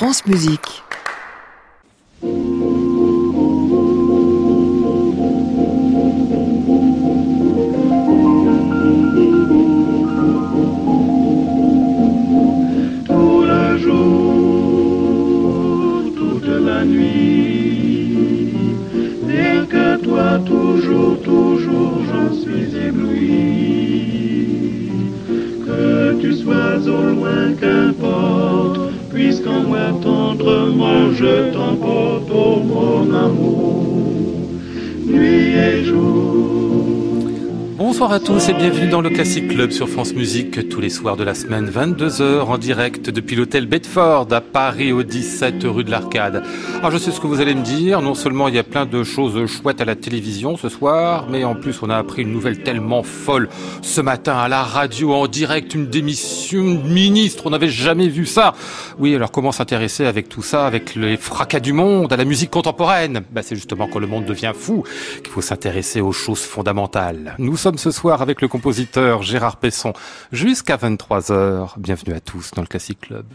France Musique. Bonsoir à tous et bienvenue dans le Classic Club sur France Musique tous les soirs de la semaine, 22h en direct depuis l'hôtel Bedford à Paris au 17 rue de l'Arcade. Alors je sais ce que vous allez me dire, non seulement il y a plein de choses chouettes à la télévision ce soir, mais en plus on a appris une nouvelle tellement folle ce matin à la radio en direct, une démission de ministre, on n'avait jamais vu ça. Oui, alors comment s'intéresser avec tout ça, avec les fracas du monde, à la musique contemporaine? Bah, C'est justement quand le monde devient fou qu'il faut s'intéresser aux choses fondamentales. Nous sommes soir avec le compositeur Gérard Pesson jusqu'à 23h. Bienvenue à tous dans le Classic Club.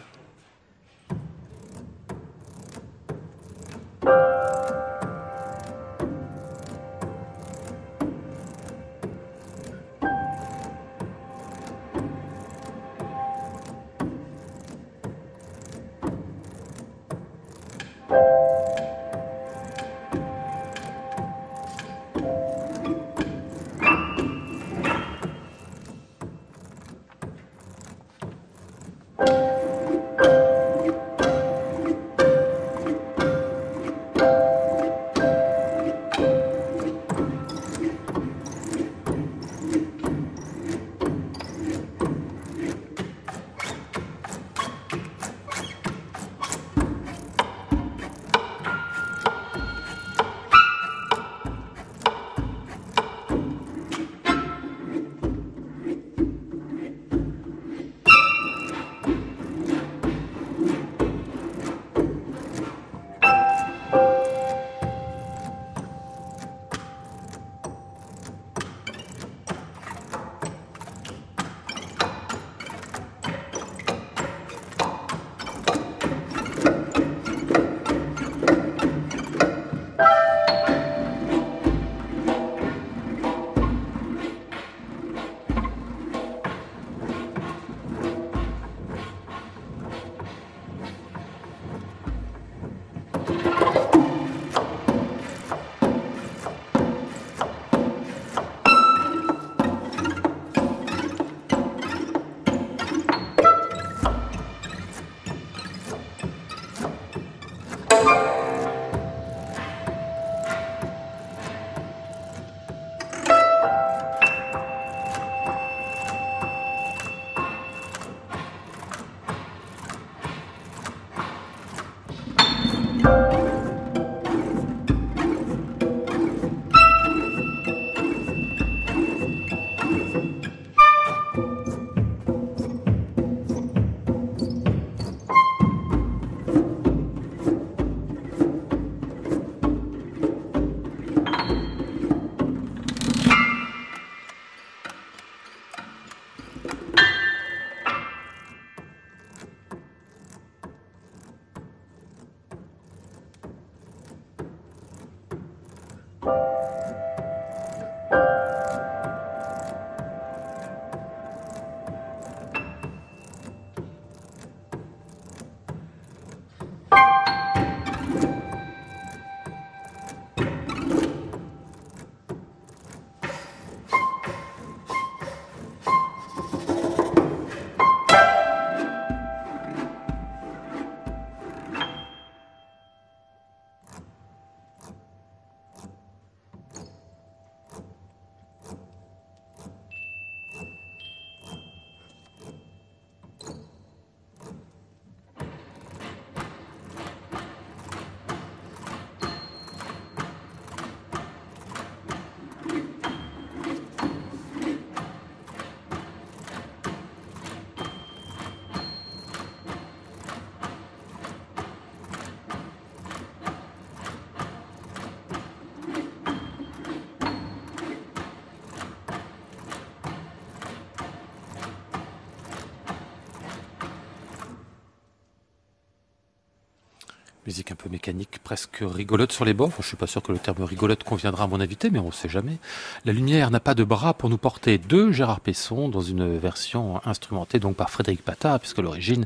Musique un peu mécanique, presque rigolote sur les bords. je suis pas sûr que le terme rigolote conviendra à mon invité, mais on ne sait jamais. La lumière n'a pas de bras pour nous porter de Gérard Pesson dans une version instrumentée donc par Frédéric Pata, puisque l'origine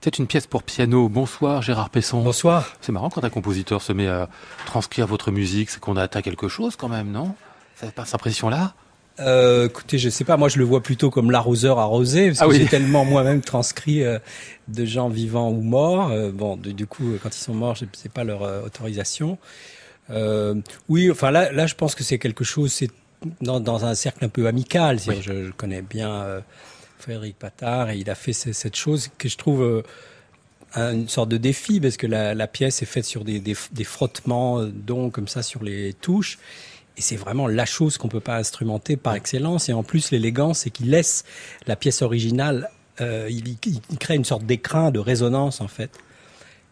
c'est une pièce pour piano. Bonsoir Gérard Pesson. Bonsoir. C'est marrant quand un compositeur se met à transcrire votre musique, c'est qu'on a atteint quelque chose quand même, non? Ça fait pas cette impression-là euh, écoutez, je sais pas, moi je le vois plutôt comme l'arroseur arrosé, parce ah que j'ai tellement moi-même transcrit euh, de gens vivants ou morts. Euh, bon, du coup, quand ils sont morts, sais pas leur autorisation. oui, enfin là, là, je pense que c'est quelque chose, c'est dans, dans, un cercle un peu amical. Je, je, connais bien Frédéric Patard et il a fait cette chose que je trouve une sorte de défi parce que la, la pièce est faite sur des, des, des frottements donc comme ça sur les touches et c'est vraiment la chose qu'on peut pas instrumenter par excellence. Et en plus, l'élégance, c'est qu'il laisse la pièce originale, euh, il, il, crée une sorte d'écrin de résonance en fait.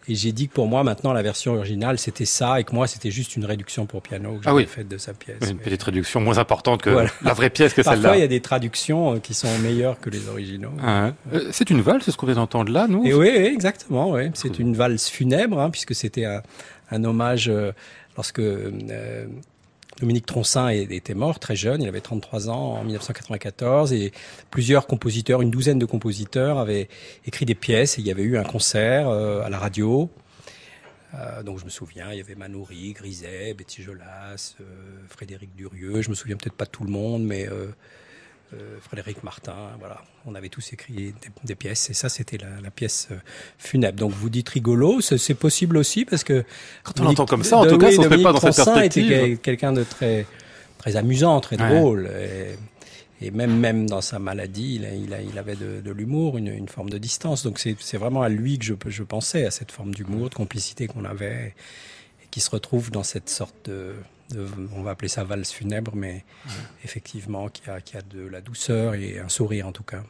Et j'ai dit que pour moi, maintenant, la version originale, c'était ça, et que moi, c'était juste une réduction pour piano que ah j'avais faite de sa pièce. Une petite réduction moins importante que la vraie pièce que celle-là. Parfois, il y a des traductions euh, qui sont meilleures que les originaux. Ah, euh, c'est une valse, c'est ce qu'on vient d'entendre là, nous Et oui, exactement. Oui. C'est une valse funèbre, hein, puisque c'était un, un, hommage euh, lorsque euh, Dominique Troncin était mort très jeune, il avait 33 ans en 1994 et plusieurs compositeurs, une douzaine de compositeurs avaient écrit des pièces et il y avait eu un concert euh, à la radio. Euh, donc je me souviens, il y avait Manoury, Griset, Betty Jolas, euh, Frédéric Durieux, je me souviens peut-être pas tout le monde, mais euh, Frédéric Martin, voilà. On avait tous écrit des, pièces et ça c'était la, pièce euh, funèbre. Donc vous dites rigolo, c'est possible aussi parce que quand on l'entend comme ça, en tout cas, ça se fait pas dans cette perspective. était quelqu'un de très très amusant, très drôle. Et, même même dans sa maladie, il, il, avait de, l'humour, une, forme de distance. Donc c'est vraiment à lui que je, je pensais, à cette forme d'humour, de complicité qu'on avait, et qui se retrouve dans cette sorte de on va appeler ça valse funèbre, mais effectivement, qui a, qui a de la douceur et un sourire en tout cas.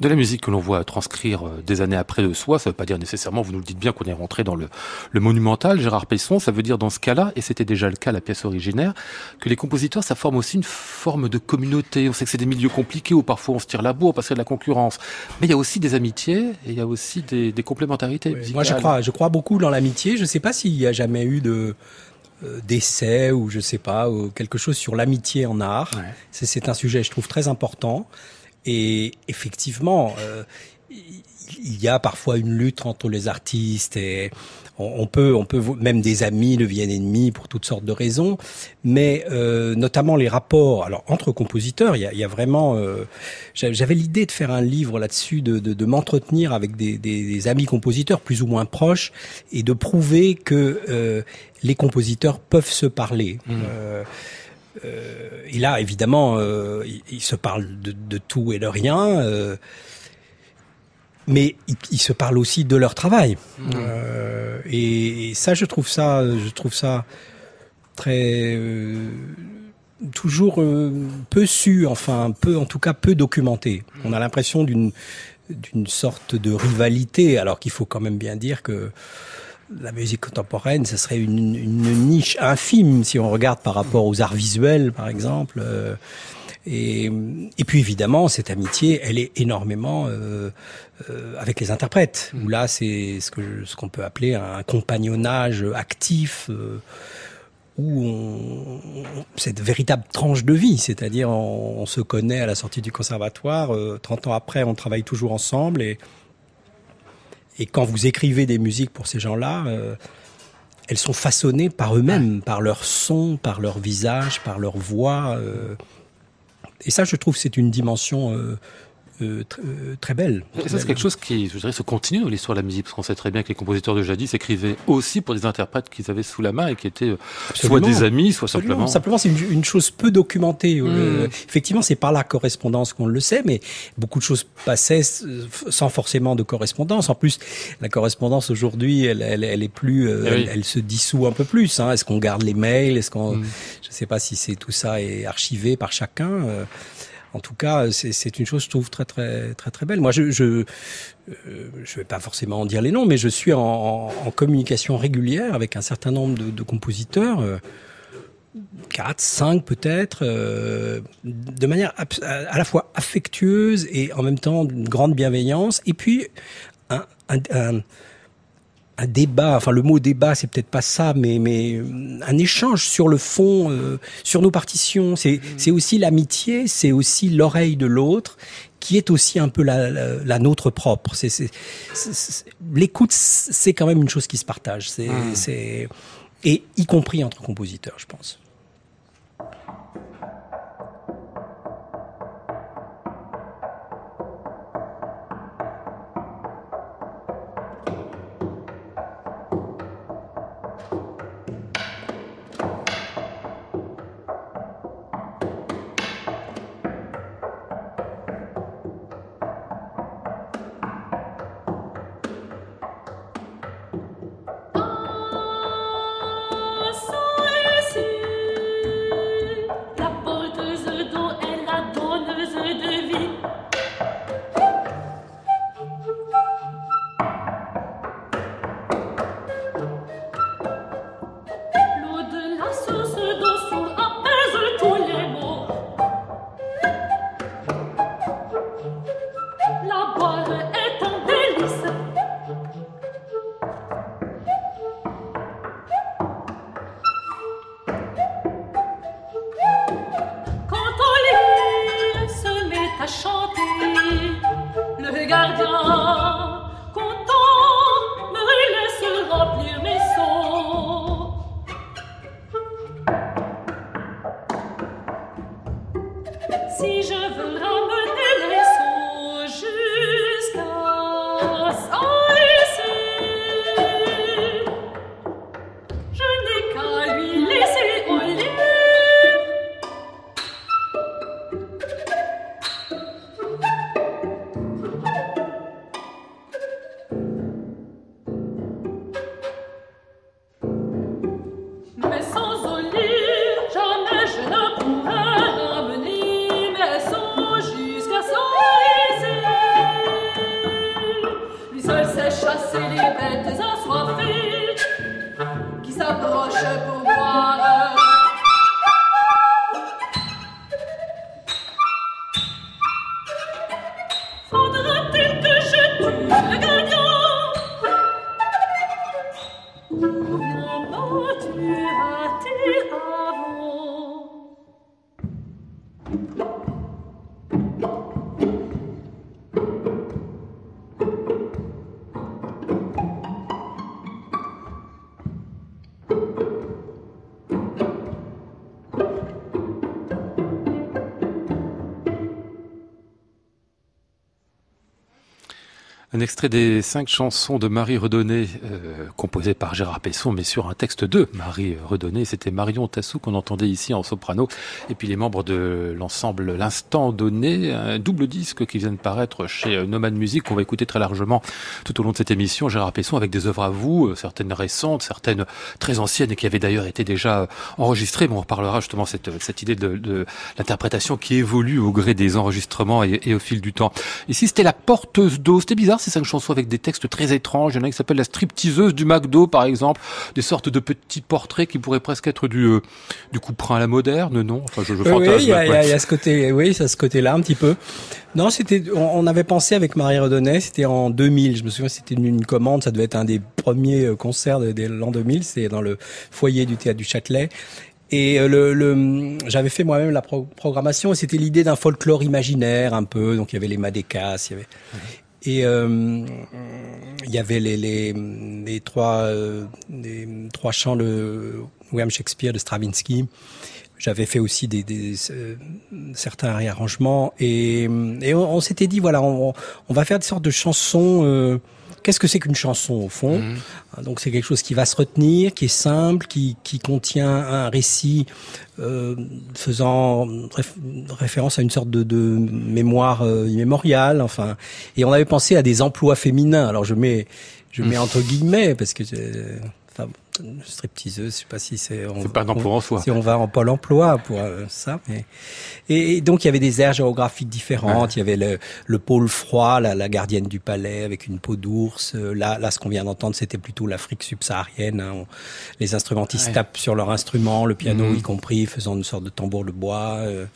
De la musique que l'on voit transcrire euh, des années après de soi, ça ne veut pas dire nécessairement, vous nous le dites bien, qu'on est rentré dans le, le monumental, Gérard Pesson, ça veut dire dans ce cas-là, et c'était déjà le cas la pièce originaire, que les compositeurs, ça forme aussi une forme de communauté. On sait que c'est des milieux compliqués où parfois on se tire la bourre parce qu'il y a de la concurrence, mais il y a aussi des amitiés et il y a aussi des, complémentarités. moi, je crois, je crois beaucoup dans l'amitié. Je ne sais pas s'il y a jamais eu de d'essais ou je sais pas, ou quelque chose sur l'amitié en art. C'est un sujet, je trouve, très important. Et effectivement, euh, il y a parfois une lutte entre les artistes et on, peut, on peut même des amis deviennent ennemis pour toutes sortes de raisons, mais euh, notamment les rapports. Alors entre compositeurs, il y a, il y a vraiment. Euh, J'avais l'idée de faire un livre là-dessus, de, de, de m'entretenir avec des, des, des, amis compositeurs plus ou moins proches et de prouver que euh, les compositeurs peuvent se parler. Mmh. Euh, euh, et là, évidemment, euh, ils, se parlent de, de, tout et de rien. Euh, mais ils, se parlent aussi de leur travail. Mmh. Euh, et, ça, je trouve ça, je trouve ça très euh, toujours euh, peu su, enfin peu, en tout cas peu documenté. Mmh. On a l'impression d'une d'une sorte de rivalité, alors qu'il faut quand même bien dire que la musique contemporaine, ce serait une, une, niche infime si on regarde par rapport aux arts visuels, par exemple. Et, et, puis évidemment, cette amitié, elle est énormément euh, euh, avec les interprètes. Où là, c'est ce que ce qu'on peut appeler un compagnonnage actif. Euh, où on, cette véritable tranche de vie, c'est-à-dire on, se connaît à la sortie du conservatoire, 30 ans après on travaille toujours ensemble et, et quand vous écrivez des musiques pour ces gens-là, elles sont façonnées par eux-mêmes, par leur son, par leur visage, par leur voix. Et ça, je trouve, c'est une dimension euh, euh, euh, très belle. Et ça, c'est quelque chose qui, je dirais, se continue dans l'histoire de la musique, parce qu'on sait très bien que les compositeurs de jadis écrivaient aussi pour des interprètes qu'ils avaient sous la main et qui étaient euh, soit des amis, soit simplement. Simplement, c'est une, une, chose peu documentée. Mmh. effectivement, c'est par la correspondance qu'on le sait, mais beaucoup de choses passaient sans forcément de correspondance. En plus, la correspondance aujourd'hui, elle, elle, elle, est plus, eh elle, se dissout un peu plus. Hein. Est-ce qu'on garde les mails? Est-ce qu'on, mmh. je ne sais pas si c'est tout ça est archivé par chacun en tout cas, c'est une chose, je trouve, très, très, très, très belle. Moi, je, je, euh, je vais pas forcément en dire les noms, mais je suis en, communication régulière avec un certain nombre de, compositeurs. Euh, 4, 5 peut-être, euh, de manière à la fois affectueuse et en même temps d'une grande bienveillance, et puis un un débat, enfin le mot débat, c'est peut-être pas ça, mais mais un échange sur le fond, sur nos partitions. C'est mmh. c'est aussi l'amitié, c'est aussi l'oreille de l'autre, qui est aussi un peu la, la, nôtre propre. C'est l'écoute, c'est quand même une chose qui se partage. C'est mmh. c'est et y compris entre compositeurs, je pense. Un extrait des cinq chansons de Marie Redonné, euh, composées par Gérard Pesson, mais sur un texte de Marie Redonné. C'était Marion Tassou qu'on entendait ici en soprano. Et puis les membres de l'ensemble L'Instant Donné, un double disque qui vient de paraître chez Nomad Music, qu'on va écouter très largement tout au long de cette émission. Gérard Pesson avec des œuvres à vous, euh, certaines récentes, certaines très anciennes et qui avaient d'ailleurs été déjà enregistrées. Bon, on reparlera justement cette, cette idée de, de l'interprétation qui évolue au gré des enregistrements et, et au fil du temps. Ici, c'était La Porteuse d'eau. C'était bizarre, cinq chansons avec des textes très étranges. Il y en a qui s'appelle La stripteaseuse du McDo, par exemple. Des sortes de petits portraits qui pourraient presque être du, euh, du couperet à la moderne, non? Enfin, je, je Oui, il y, a, y, a ce côté, oui, ça ce côté-là un petit peu. Non, c'était, on, avait pensé avec Marie Redonnet, c'était en 2000. Je me souviens, c'était une, commande, ça devait être un des premiers euh, concerts de, de l'an 2000. C'était dans le foyer du théâtre du Châtelet. Et euh, le, le j'avais fait moi-même la programmation et c'était l'idée d'un folklore imaginaire un peu. Donc il y avait les Madécas, il y avait. Et euh, il y avait les, les, les trois, euh, les trois chants de William Shakespeare de Stravinsky. J'avais fait aussi des, des euh, certains réarrangements et, et on, s'était dit voilà on, on, va faire des sortes de chansons euh, qu'est-ce que c'est qu'une chanson au fond mhm. Donc c'est quelque chose qui va se retenir, qui est simple, qui, qui contient un récit euh, faisant référence à une sorte de, de mémoire euh, immémoriale. Enfin, et on avait pensé à des emplois féminins. Alors je mets je mets entre guillemets parce que euh, stripteaseuse, je sais pas si c'est. C'est pas pour en soi. Si on va en pôle emploi pour euh, ça, mais et, donc il y avait des aires géographiques différentes. Il y avait le, le pôle froid, la, la, gardienne du palais avec une peau d'ours. Euh, là, là, ce qu'on vient d'entendre, c'était plutôt l'Afrique subsaharienne. Hein. les instrumentistes tapent sur leur instrument, le piano mmh. y compris, faisant une sorte de tambour de bois. Euh,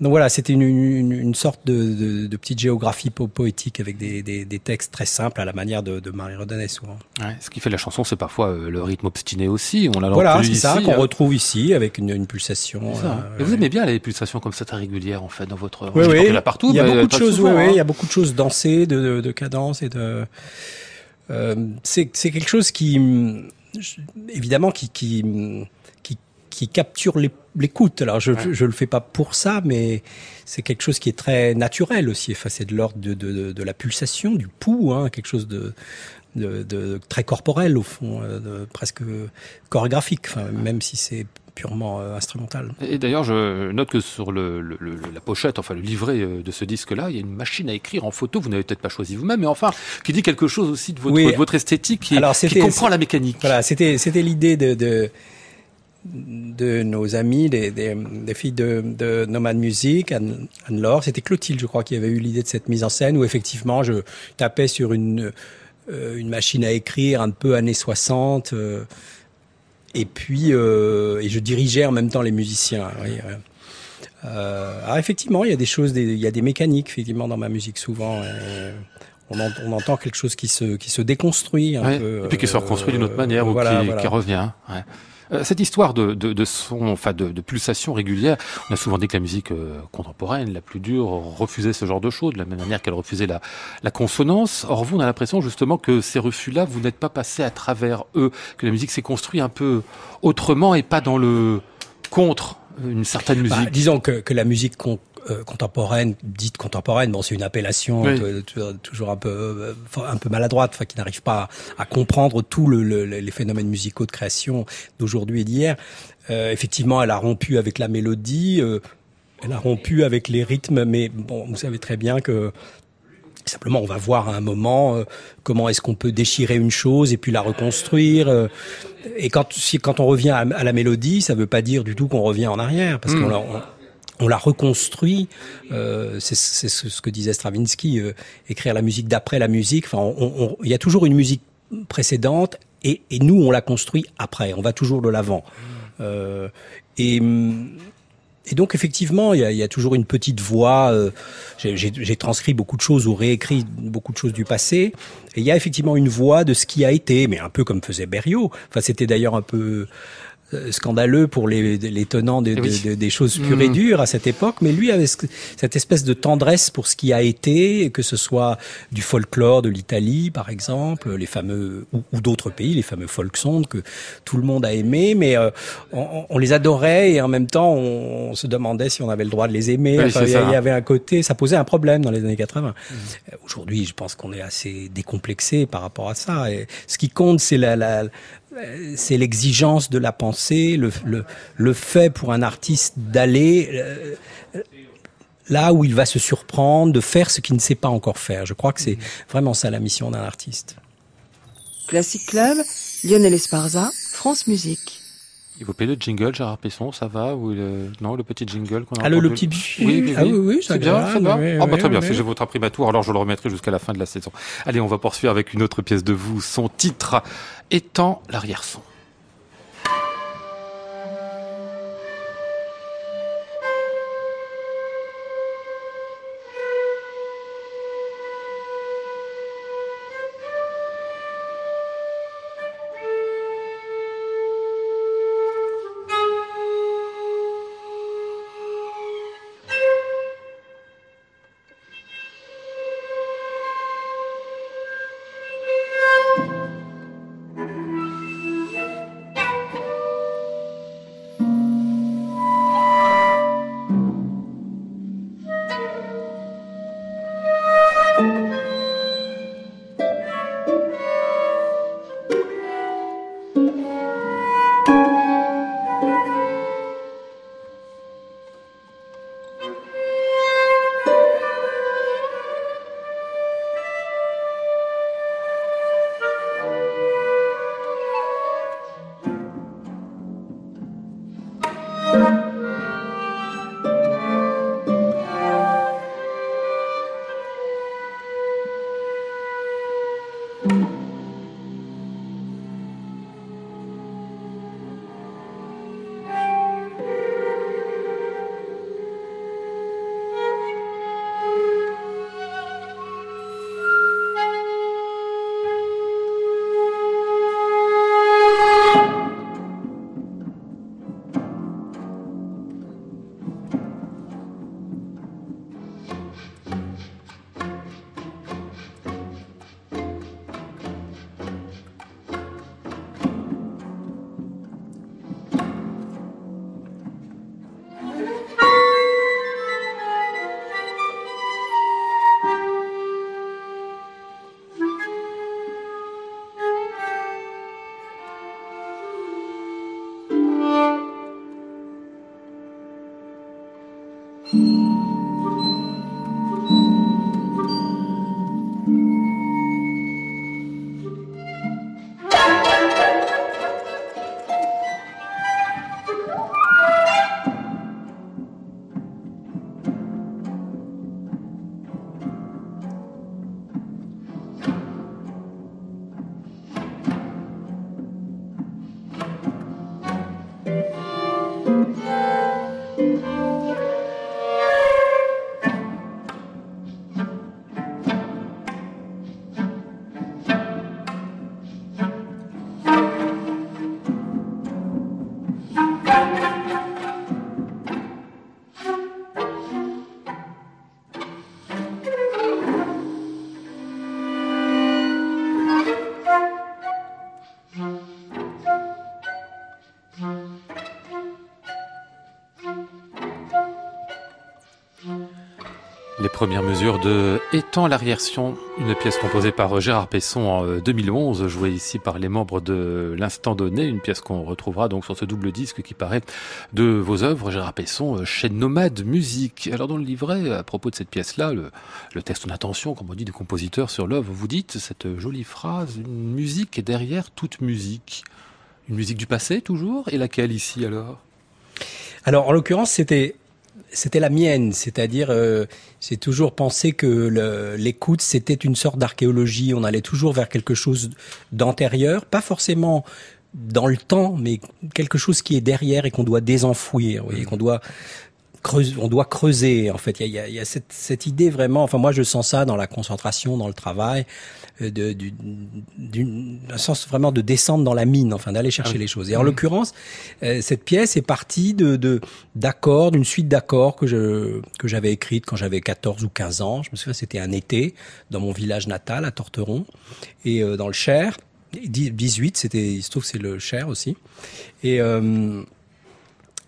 donc voilà, c'était une, une, une, sorte de, de, de, petite géographie poétique avec des, des, des, textes très simples à la manière de, de Marie Rodonnet souvent. Ouais, ce qui fait la chanson, c'est parfois euh, le rythme obstiné aussi. On l'a voilà, c'est ça qu'on hein. retrouve ici avec une, une pulsation. Euh, Et vous aimez bien les pulsations comme ça très régulières en fait dans votre. Oui, oui. Là partout. Il y a beaucoup de choses. oui, oui, il y a hein. beaucoup de choses dansées, de, de, cadence et de. Euh, c'est quelque chose qui, évidemment, qui, qui qui capture l'écoute. Alors je je le fais pas pour ça, mais c'est quelque chose qui est très naturel aussi. Enfin, c'est de l'ordre de, de, de, la pulsation, du pouls, hein, quelque chose de, de, de, très corporel au fond, euh, de, presque chorégraphique, enfin, même si c'est purement euh, instrumental. Et d'ailleurs, je note que sur le, le, la pochette, enfin le livret euh, de ce disque-là, il y a une machine à écrire en photo. Vous n'avez peut-être pas choisi vous-même, mais enfin, qui dit quelque chose aussi de votre, de votre esthétique, qui, Alors, qui comprend la mécanique. Voilà, c'était c'était l'idée de, de de nos amis, des, des, des filles de, de, Nomad Music, Anne-Laure. C'était Clotilde, je crois, qui avait eu l'idée de cette mise en scène où effectivement je tapais sur une, euh, une machine à écrire un peu années 60. Euh, et puis, euh, et je dirigeais en même temps les musiciens. Oui, alors effectivement, il y a des choses, des, il y a des mécaniques effectivement dans ma musique souvent. On, on, entend quelque chose qui se, qui se déconstruit un peu. Et puis qui se reconstruit d'une autre manière ou qui, qui, revient. Ouais. Euh, cette histoire de, de, de son, enfin de, de, pulsation régulière, on a souvent dit que la musique euh, contemporaine, la plus dure, refusait ce genre de choses, de la même manière qu'elle refusait la, la consonance. Or, vous, on a l'impression justement que ces refus-là, vous n'êtes pas passé à travers eux, que la musique s'est construite un peu autrement et pas dans le contre une certaine bah, musique. disons que, que la musique euh, contemporaine, dite contemporaine, bon, c'est une appellation toujours un peu euh, un peu maladroite, enfin qui n'arrive pas à, comprendre tous le, les phénomènes musicaux de création d'aujourd'hui et d'hier. Euh, effectivement, elle a rompu avec la mélodie, elle a rompu avec les rythmes, mais bon, vous savez très bien que Simplement, on va voir à un moment comment est-ce qu'on peut déchirer une chose et puis la reconstruire. et quand, si, quand on revient à, la mélodie, ça ne veut pas dire du tout qu'on revient en arrière, parce mmh. qu'on on l'a reconstruit. Euh, c'est ce que disait Stravinsky, euh, écrire la musique d'après la musique. Enfin, il y a toujours une musique précédente et, et nous, on la construit après. On va toujours de l'avant. Euh, et, et, donc, effectivement, il y a, y a, toujours une petite voix. Euh, j'ai transcrit beaucoup de choses ou réécrit beaucoup de choses du passé. Et il y a effectivement une voix de ce qui a été, mais un peu comme faisait Berriot. Enfin, c'était d'ailleurs un peu scandaleux pour les, les tenants de, de, des choses pures et mmh. dures à cette époque, mais lui avait cette espèce de tendresse pour ce qui a été, que ce soit du folklore de l'Italie, par exemple, les fameux ou, ou d'autres pays, les fameux folksongs que tout le monde a aimé, mais euh, on, on, les adorait et en même temps on, se demandait si on avait le droit de les aimer. il y avait un côté, ça posait un problème dans les années 80. Mmh. Aujourd'hui, je pense qu'on est assez décomplexé par rapport à ça. Et ce qui compte, c'est la, la, euh, c'est l'exigence de la pensée, le, le, le, fait pour un artiste d'aller euh, là où il va se surprendre, de faire ce qu'il ne sait pas encore faire. Je crois que c'est vraiment ça la mission d'un artiste. Classic Club, Lionel Esparza, France Musique. Il vous plaît le jingle, Gérard Pesson, ça va ou le... non le petit jingle qu'on a Ah le, petit oui, oui, ah, oui, oui c'est bien, ça va. ah bah très bien, si j'ai votre imprimatur, alors je le remettrai jusqu'à la fin de la saison. Allez, on va poursuivre avec une autre pièce de vous, son titre étant l'arrière-son. Les premières mesures de Étant l'arrière-sion, une pièce composée par Gérard Pesson en 2011, euh, jouée ici par les membres de l'Instant Donné, une pièce qu'on retrouvera donc sur ce double disque qui paraît de vos œuvres, Gérard Pesson, euh, chez Nomade Musique. Alors dans le livret, à propos de cette pièce-là, le, le texte d'intention, comme on dit, du compositeur sur l'œuvre, vous dites cette jolie phrase, une musique est derrière toute musique. Une musique du passé toujours Et laquelle ici alors? Alors en l'occurrence, c'était c'était la mienne, c'est-à-dire euh, j'ai toujours pensé que l'écoute c'était une sorte d'archéologie, on allait toujours vers quelque chose d'antérieur, pas forcément dans le temps, mais quelque chose qui est derrière et qu'on doit désenfouir, voyez, mmh. qu'on doit creuser, on doit creuser en fait. Il y a, il y a cette, cette, idée vraiment. Enfin, moi, je sens ça dans la concentration, dans le travail, d'un sens vraiment de descendre dans la mine, enfin d'aller chercher ah les choses. Et en l'occurrence, euh, cette pièce est partie de d'accords, d'une suite d'accords que je que j'avais écrite quand j'avais 14 ou 15 ans. Je me souviens, c'était un été dans mon village natal à Torteron et euh, dans le Cher. 18, c'était, il se trouve c'est le Cher aussi. Et euh,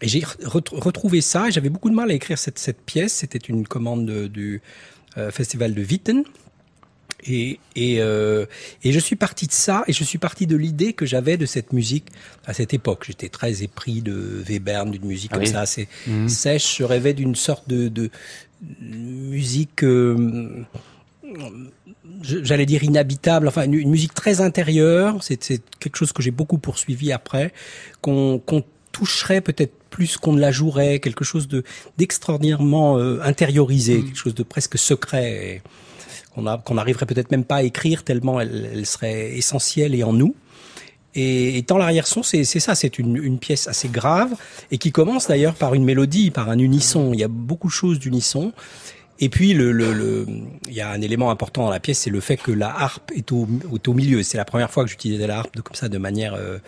et j'ai retrouvé ça, et j'avais beaucoup de mal à écrire cette, cette pièce. C'était une commande du euh, festival de Witten. Et, et, euh, et, je suis parti de ça, et je suis parti de l'idée que j'avais de cette musique à cette époque. J'étais très épris de Webern, d'une musique ah comme ça, assez mmh. sèche. Je rêvais d'une sorte de, de musique, euh, j'allais dire inhabitable, enfin une, musique très intérieure. C'est quelque chose que j'ai beaucoup poursuivi après, qu'on toucherait peut-être plus qu'on ne la jouerait, quelque chose de d'extraordinairement euh, intériorisé, mm. quelque chose de presque secret, qu'on n'arriverait peut-être même pas à écrire tellement elle, serait essentielle et en nous. Et, dans l'arrière-son, c'est ça, c'est une, pièce assez grave et qui commence d'ailleurs par une mélodie, par un unisson. Il y a beaucoup de choses d'unisson. Et puis, il y a un élément important dans la pièce, c'est le fait que la harpe est au, milieu. C'est la première fois que j'utilisais la harpe de, comme ça, de manière euh,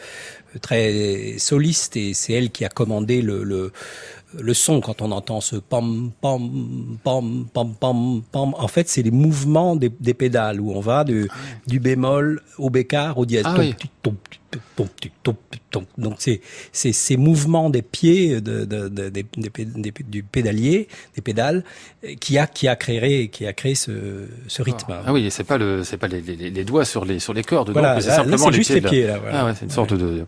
très soliste, et c'est elle qui a commandé le, le son quand on entend ce pam pam pam pam pam pam. En fait, c'est les mouvements des, des, pédales où on va du, du bémol au bécard au dièse. Ah, donc c'est c'est ces mouvements des pieds de, de, de, des, du pédalier, des pédales, qui a qui a créé qui a créé ce, ce rythme. Ah, oui, c'est pas le c'est pas les, les, les, doigts sur les sur les cordes, voilà, c'est simplement juste les pieds. Là, voilà. ah ouais, c'est une sorte de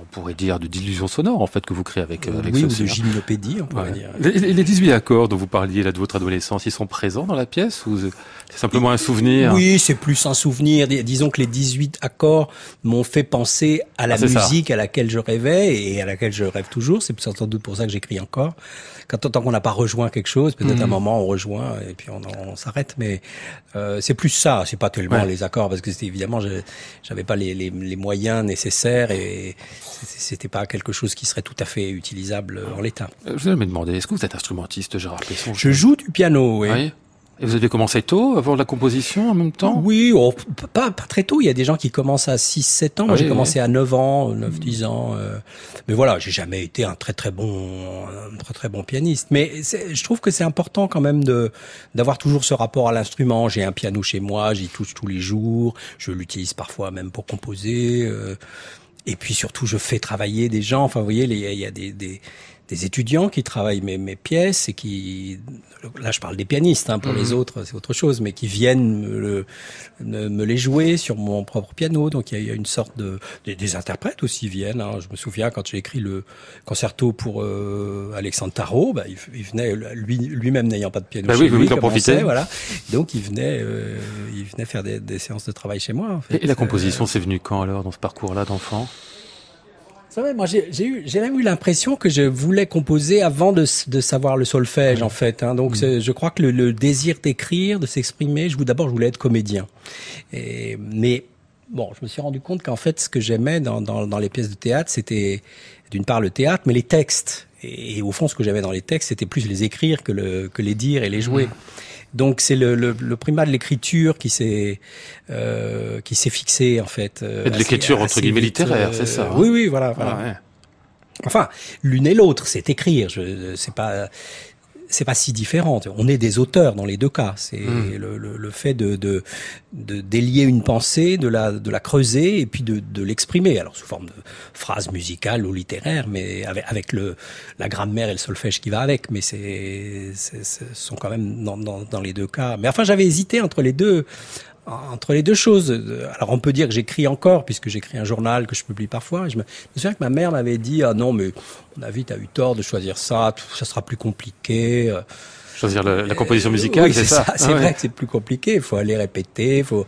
on pourrait dire de d'illusion sonore en fait que vous créez avec avec oui, ce ou de gymnopédie, on pourrait dire. Les, les 18 accords dont vous parliez là de votre adolescence, ils sont présents dans la pièce ou c'est simplement un souvenir Oui, c'est plus un souvenir. Disons que les 18 accords m'ont fait penser à la ah, musique à laquelle je rêvais et à laquelle je rêve toujours. C'est sans doute pour ça que j'écris encore. Quand tant qu'on n'a pas rejoint quelque chose, peut-être à un mhm. moment on rejoint et puis on, on s'arrête. Mais euh, c'est plus ça. C'est pas tellement les accords parce que c'était évidemment j'avais pas les, les, les, moyens nécessaires et c'était pas quelque chose qui serait tout à fait utilisable en l'état. Euh, je vais me demander, est-ce que vous êtes instrumentiste, Gérard Pesson Je joue du piano, oui. oui. Et vous avez commencé tôt, avant la composition en même temps? Oui, oh, pas, pas très tôt. Il y a des gens qui commencent à 6-7 ans. Moi, j'ai commencé à 9 ans, 9-10 ans. Euh. Mais voilà, j'ai jamais été un très très bon, un très très bon pianiste. Mais je trouve que c'est important quand même de d'avoir toujours ce rapport à l'instrument. J'ai un piano chez moi, j'y touche tous les jours. Je l'utilise parfois même pour composer. Euh. Et puis surtout, je fais travailler des gens. Enfin, vous voyez, il y a des, des étudiants qui travaillent mes, mes, pièces et qui, là je parle des pianistes, hein, pour les mhm. autres c'est autre chose, mais qui viennent me, me, les jouer sur mon propre piano. Donc il y a, une sorte de, des, interprètes aussi viennent. Hein. Je me souviens quand j'ai écrit le concerto pour euh, Alexandre Tarot, bah, il, venait lui lui-même n'ayant pas de piano bah chez oui, lui, il voilà. Donc il venait euh, il venait faire des, des, séances de travail chez moi. En fait. Et la composition, c'est venu quand alors dans ce parcours-là d'enfant? C'est vrai, moi j'ai eu, j'ai même eu l'impression que je voulais composer avant de, de savoir le solfège en fait. Hein. Donc mm. je crois que le, le désir d'écrire, de s'exprimer, je d'abord je voulais être comédien. Et, mais bon, je me suis rendu compte qu'en fait ce que j'aimais dans, dans, dans les pièces de théâtre, c'était d'une part le théâtre, mais les textes. Et, au fond, ce que j'aimais dans les textes, c'était plus les écrire que, le, que les dire et les jouer. Mm. Donc c'est le, le, le, primat de l'écriture qui s'est euh, qui s'est fixé en fait. Euh, de l'écriture entre guillemets littéraire, c'est ça. Hein. oui, oui, voilà. voilà. Ah, ouais. Enfin, l'une et l'autre, c'est écrire. Je, c'est pas c'est pas si différent. On est des auteurs dans les deux cas. C'est hmm. le, le, le, fait de, de, de, délier une pensée, de la, de la creuser et puis de, de l'exprimer. Alors sous forme de phrase musicale ou littéraire, mais avec, avec le, la grammaire et le solfège qui va avec. Mais c'est, ce sont quand même dans, dans, dans les deux cas. Mais enfin, j'avais hésité entre les deux entre les deux choses. Alors on peut dire que j'écris encore, puisque j'écris un journal que je publie parfois. je me, souviens que ma mère m'avait dit, ah non, mais on a vite, eu tort de choisir ça, ça sera plus compliqué. Choisir la, composition musicale, c'est ça. C'est vrai que c'est plus compliqué. Il faut aller répéter. Il faut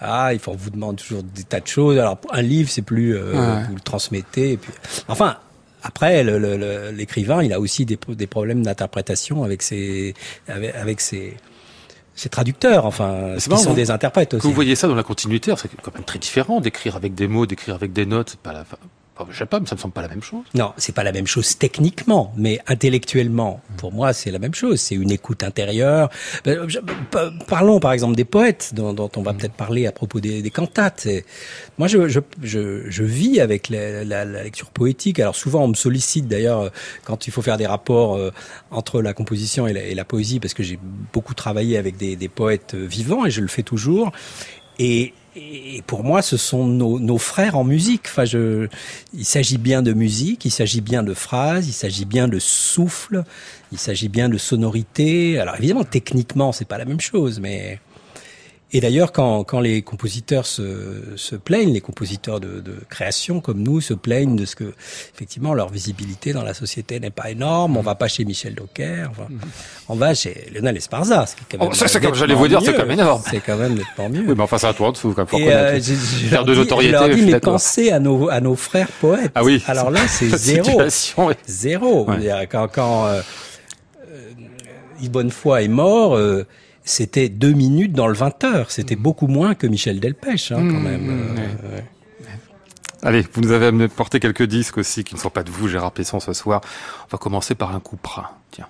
ah, il faut on vous demande toujours des tas de choses. Alors un livre, c'est plus euh, vous le transmettez. Et puis enfin. Après, l'écrivain, il a aussi des, des problèmes d'interprétation avec ses, avec, avec ses, c'est traducteurs, enfin, qui sont des interprètes aussi. vous voyez ça dans la continuité, c'est quand même très différent d'écrire avec des mots, d'écrire avec des notes. C'est pas la, je sais pas, mais ça me semble pas la même chose. Non, c'est pas la même chose techniquement, mais intellectuellement, pour moi, c'est la même chose. C'est une écoute intérieure. Euh, parlons par exemple des poètes, dont, on va peut-être parler à propos des, cantates. moi, je, je, je, vis avec la, la, lecture poétique. Alors souvent, on me sollicite d'ailleurs quand il faut faire des rapports euh, entre la composition et la, et la poésie, parce que j'ai beaucoup travaillé avec des, des poètes vivants et je le fais toujours. Et et pour moi, ce sont nos, frères en musique. Enfin, je, il s'agit bien de musique, il s'agit bien de phrases, il s'agit bien de souffle, il s'agit bien de sonorité. Alors évidemment, techniquement, c'est pas la même chose, mais et d'ailleurs, quand, quand les compositeurs se, se plaignent, les compositeurs de, de, création comme nous se plaignent de ce que, effectivement, leur visibilité dans la société n'est pas énorme. On va pas chez Michel Docker, on va chez Lionel Esparza. Ce qui quand même oh, ça, c'est comme j'allais vous dire, c'est quand même énorme. C'est quand même nettement mieux. Oui, mais enfin, c'est à toi en dessous, quand même. Euh, faire de notoriété. Je leur dis, mais pensez à nos, à nos frères poètes. Ah oui. Alors là, c'est zéro. Zéro. Quand, quand euh, euh, Yves Bonnefoy est mort, euh, c'était deux minutes dans le 20 heures. C'était mm. beaucoup moins que Michel Delpech, hein, quand mm, même. Mm, euh, Allez, vous nous avez amené porter quelques disques aussi qui ne sont pas de vous, Gérard Pesson, ce soir. On va commencer par un coup. Tiens.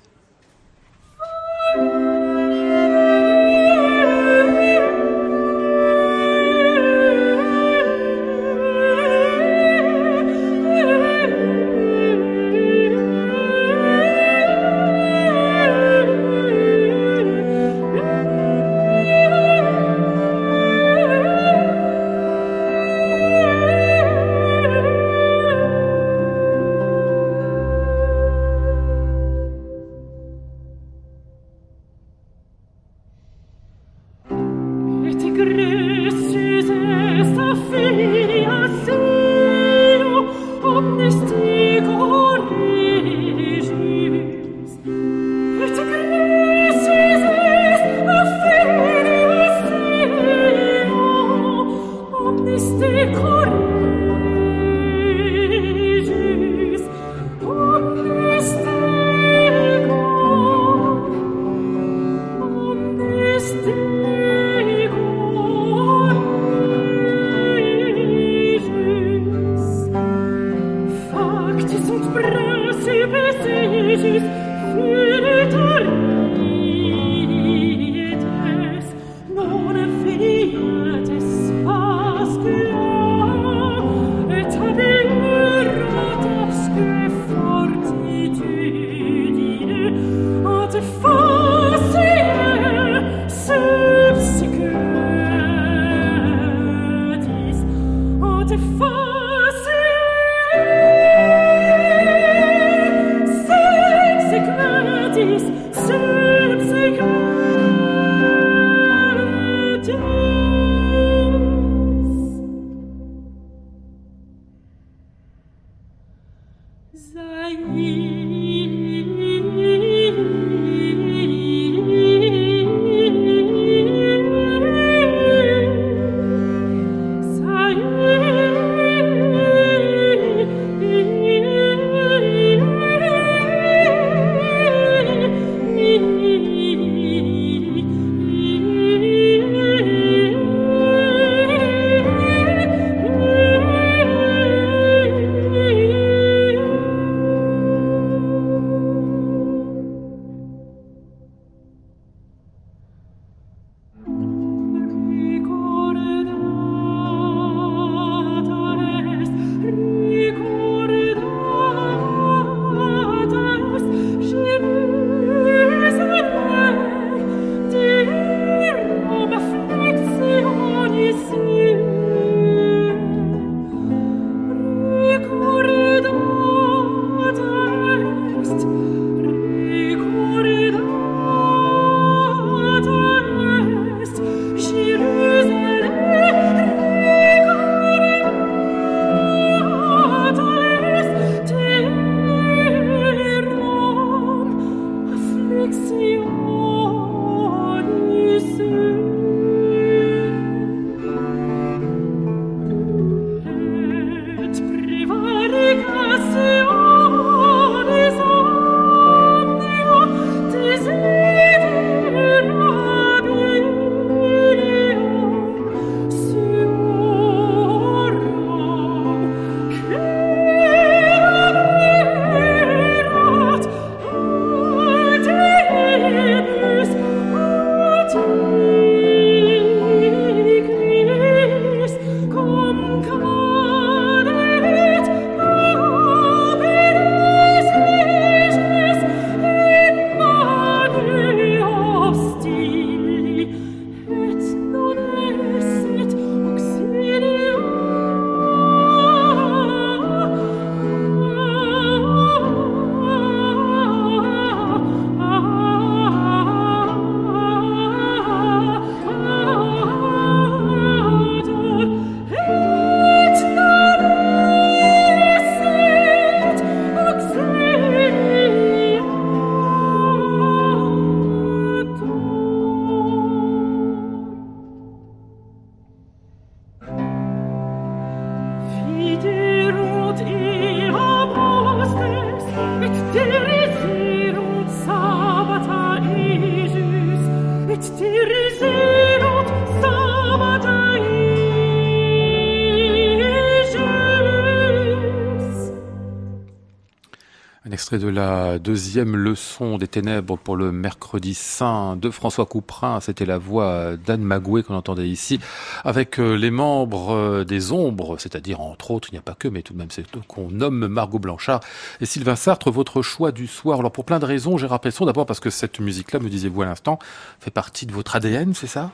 Extrait de la deuxième leçon des ténèbres pour le mercredi saint de François Couperin. C'était la voix d'Anne Magoué qu'on entendait ici avec euh, les membres euh, des ombres, c'est-à-dire entre autres, il n'y a pas que, mais tout de même c'est qu'on nomme Margot Blanchard et Sylvain Sartre, votre choix du soir. Alors pour plein de raisons, j'ai l'impression d'abord parce que cette musique-là, me disiez-vous à l'instant, fait partie de votre ADN, c'est ça?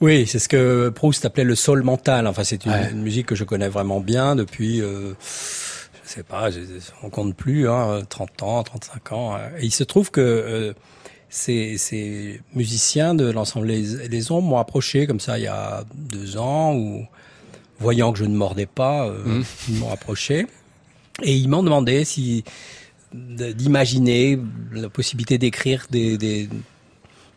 Oui, c'est ce que Proust appelait le sol mental. Enfin, c'est une, musique que je connais vraiment bien depuis, euh, sais pas, on compte plus, hein, 30 ans, 35 ans. Et il se trouve que euh, ces, ces, musiciens de l'ensemble les, les ombres m'ont approché comme ça il y a deux ans, ou voyant que je ne mordais pas, euh, mmh. ils m'ont approché et ils m'ont demandé si d'imaginer la possibilité d'écrire des, des,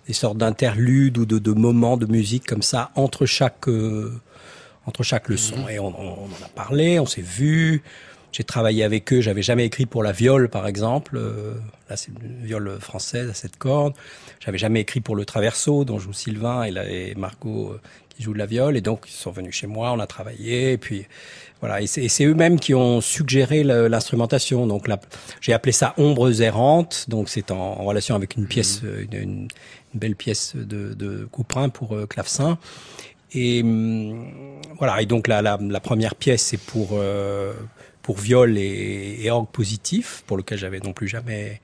des sortes d'interludes ou de, de, moments de musique comme ça entre chaque euh, entre chaque leçon. Mhm. Et on, on, en a parlé, on s'est vu. J'ai travaillé avec eux. J'avais jamais écrit pour la viole, par exemple. Euh, là, c'est une viole française à cette corde. J'avais jamais écrit pour le traverso, dont joue Sylvain et, la, et Margot euh, qui joue de la viole. Et donc, ils sont venus chez moi. On a travaillé. Et puis, voilà. Et c'est eux-mêmes qui ont suggéré l'instrumentation. Donc, j'ai appelé ça Ombres errantes. Donc, c'est en, en, relation avec une pièce, mhm. une, une, une belle pièce de, de Couperin pour euh, clavecin. Et hum, voilà. Et donc la, la, la première pièce c'est pour euh, pour viol et, et, orgue positif, pour lequel j'avais non plus jamais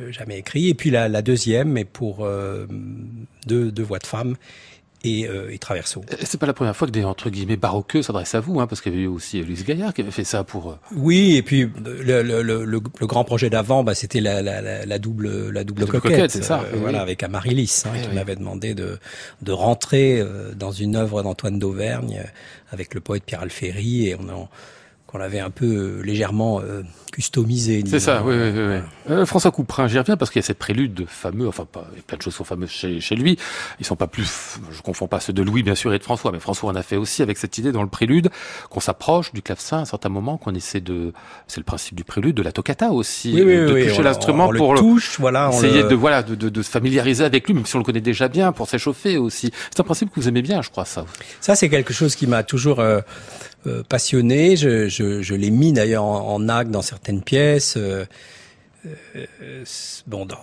euh, jamais écrit. Et puis la, la deuxième est pour euh, deux, deux voix de femmes et, euh, et Traverso. C'est pas la première fois que des entre guillemets baroqueux s'adressent à vous, hein, parce qu'il y avait eu aussi Luce Gaillard qui avait fait ça pour. Euh, oui, et puis le, le, le, le grand projet d'avant, bah, c'était la, la, la, double la double, coquette, c'est ça. Euh, voilà, avec Amaryllis, hein, qui m'avait demandé de de rentrer euh, dans une œuvre d'Antoine d'Auvergne avec le poète Pierre Alféry, et on en qu'on avait un peu euh, légèrement euh, customisé. C'est ça, oui, oui, oui. Euh, François Couperin, j'y reviens parce qu'il y a cette prélude fameux, enfin pas, il y a plein de choses sont fameuses chez, chez lui. Ils sont pas plus, je confonds pas ceux de Louis bien sûr et de François, mais François en a fait aussi avec cette idée dans le prélude qu'on s'approche du clavecin à un certain moment, qu'on essaie de, c'est le principe du prélude, de la toccata aussi, oui, de toucher l'instrument pour le touche, voilà, essayer de voilà de, de, de, se familiariser avec lui, même si on le connaît déjà bien, pour s'échauffer aussi. C'est un principe que vous aimez bien, je crois ça. Ça c'est quelque chose qui m'a toujours euh, euh, passionné. Je, je, je l'ai mis d'ailleurs en, en, acte dans certaines pièces. Euh, euh, bon, dans,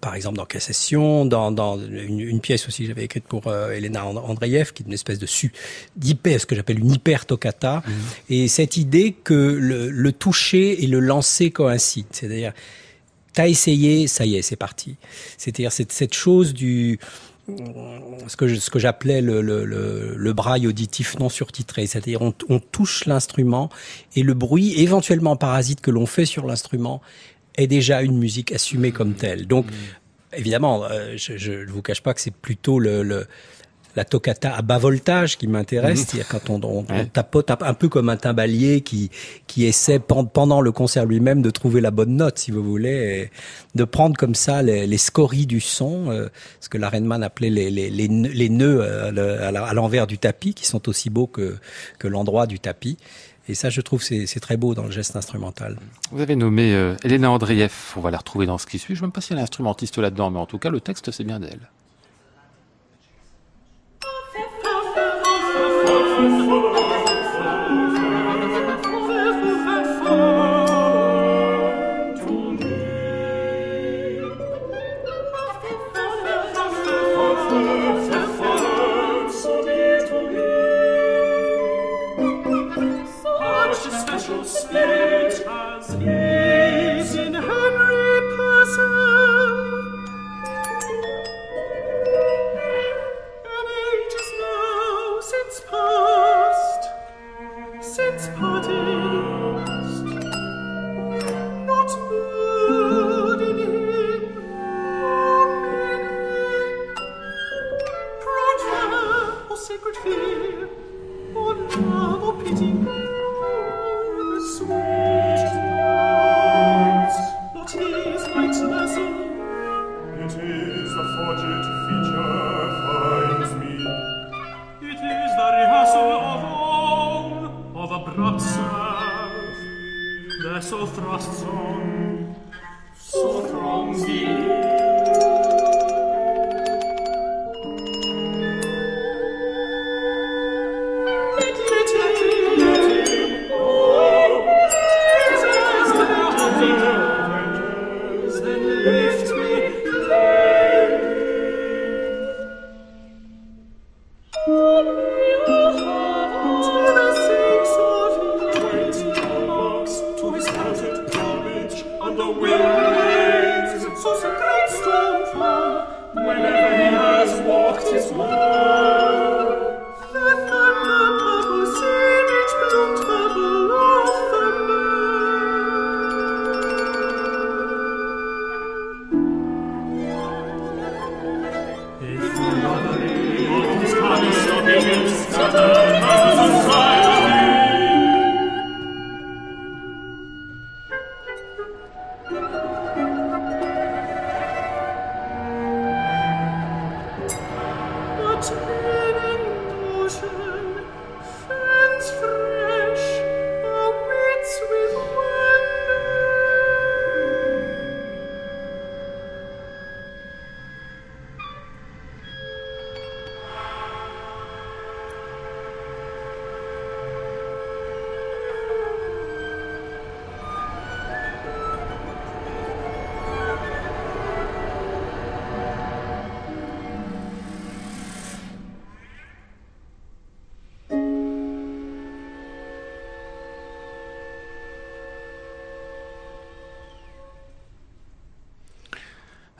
par exemple dans Cassation, dans, dans une, une, pièce aussi que j'avais écrite pour euh, Elena Andreev, qui est une espèce de su d'hyper, ce que j'appelle une hyper toccata, mmh. et cette idée que le, le, toucher et le lancer coïncident, c'est-à-dire t'as essayé, ça y est, c'est parti. C'est-à-dire cette, cette chose du ce que ce que j'appelais le, le, le, le, braille auditif non surtitré, c'est-à-dire on, on, touche l'instrument et le bruit éventuellement parasite que l'on fait sur l'instrument est déjà une musique assumée comme telle. Donc mmh. évidemment, euh, je ne vous cache pas que c'est plutôt le, le la toccata à bas voltage qui m'intéresse, mmh. c'est-à-dire quand on, on, ouais. on, tapote un peu comme un timbalier qui qui essaie pendant le concert lui-même de trouver la bonne note, si vous voulez, de prendre comme ça les, les scories du son, euh, ce que l'Arenman appelait les, les, les, les nœuds euh, à l'envers du tapis, qui sont aussi beaux que que l'endroit du tapis. Et ça, je trouve, c'est très beau dans le geste instrumental. Vous avez nommé euh, Elena Andreev, on va la retrouver dans ce qui suit. Je ne sais même pas si elle est instrumentiste là-dedans, mais en tout cas, le texte, c'est bien d'elle.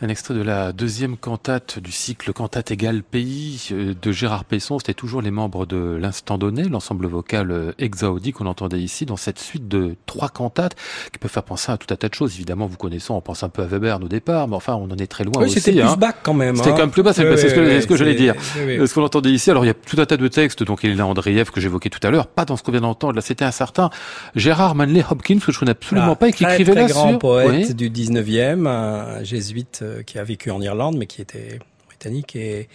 Un extrait de la deuxième cantate du cycle Cantate égale pays euh, de Gérard Pesson. C'était toujours les membres de l'instant donné, l'ensemble vocal euh, Exaudi qu'on entendait ici dans cette suite de trois cantates qui peuvent faire penser à tout un tas de choses. Évidemment, vous connaissez, on pense un peu à Weber au départ, mais enfin, on en est très loin oui, aussi. C'était plus hein. bac quand même. C'était hein. quand même plus bas, c'est Oui, ce que, oui, c'est ce que oui, j'allais dire. Euh, Ce qu'on entendait ici, alors il y a tout un tas de textes, donc il est là Andreev que j'évoquais tout à l'heure, pas dans ce qu'on vient d'entendre, là c'était un certain Gérard Manley Hopkins, que je connais absolument Ah, pas et qui très, écrivait très là grand sur... poète du 19e, un jésuite euh, qui a vécu en Irlande, mais qui était britannique et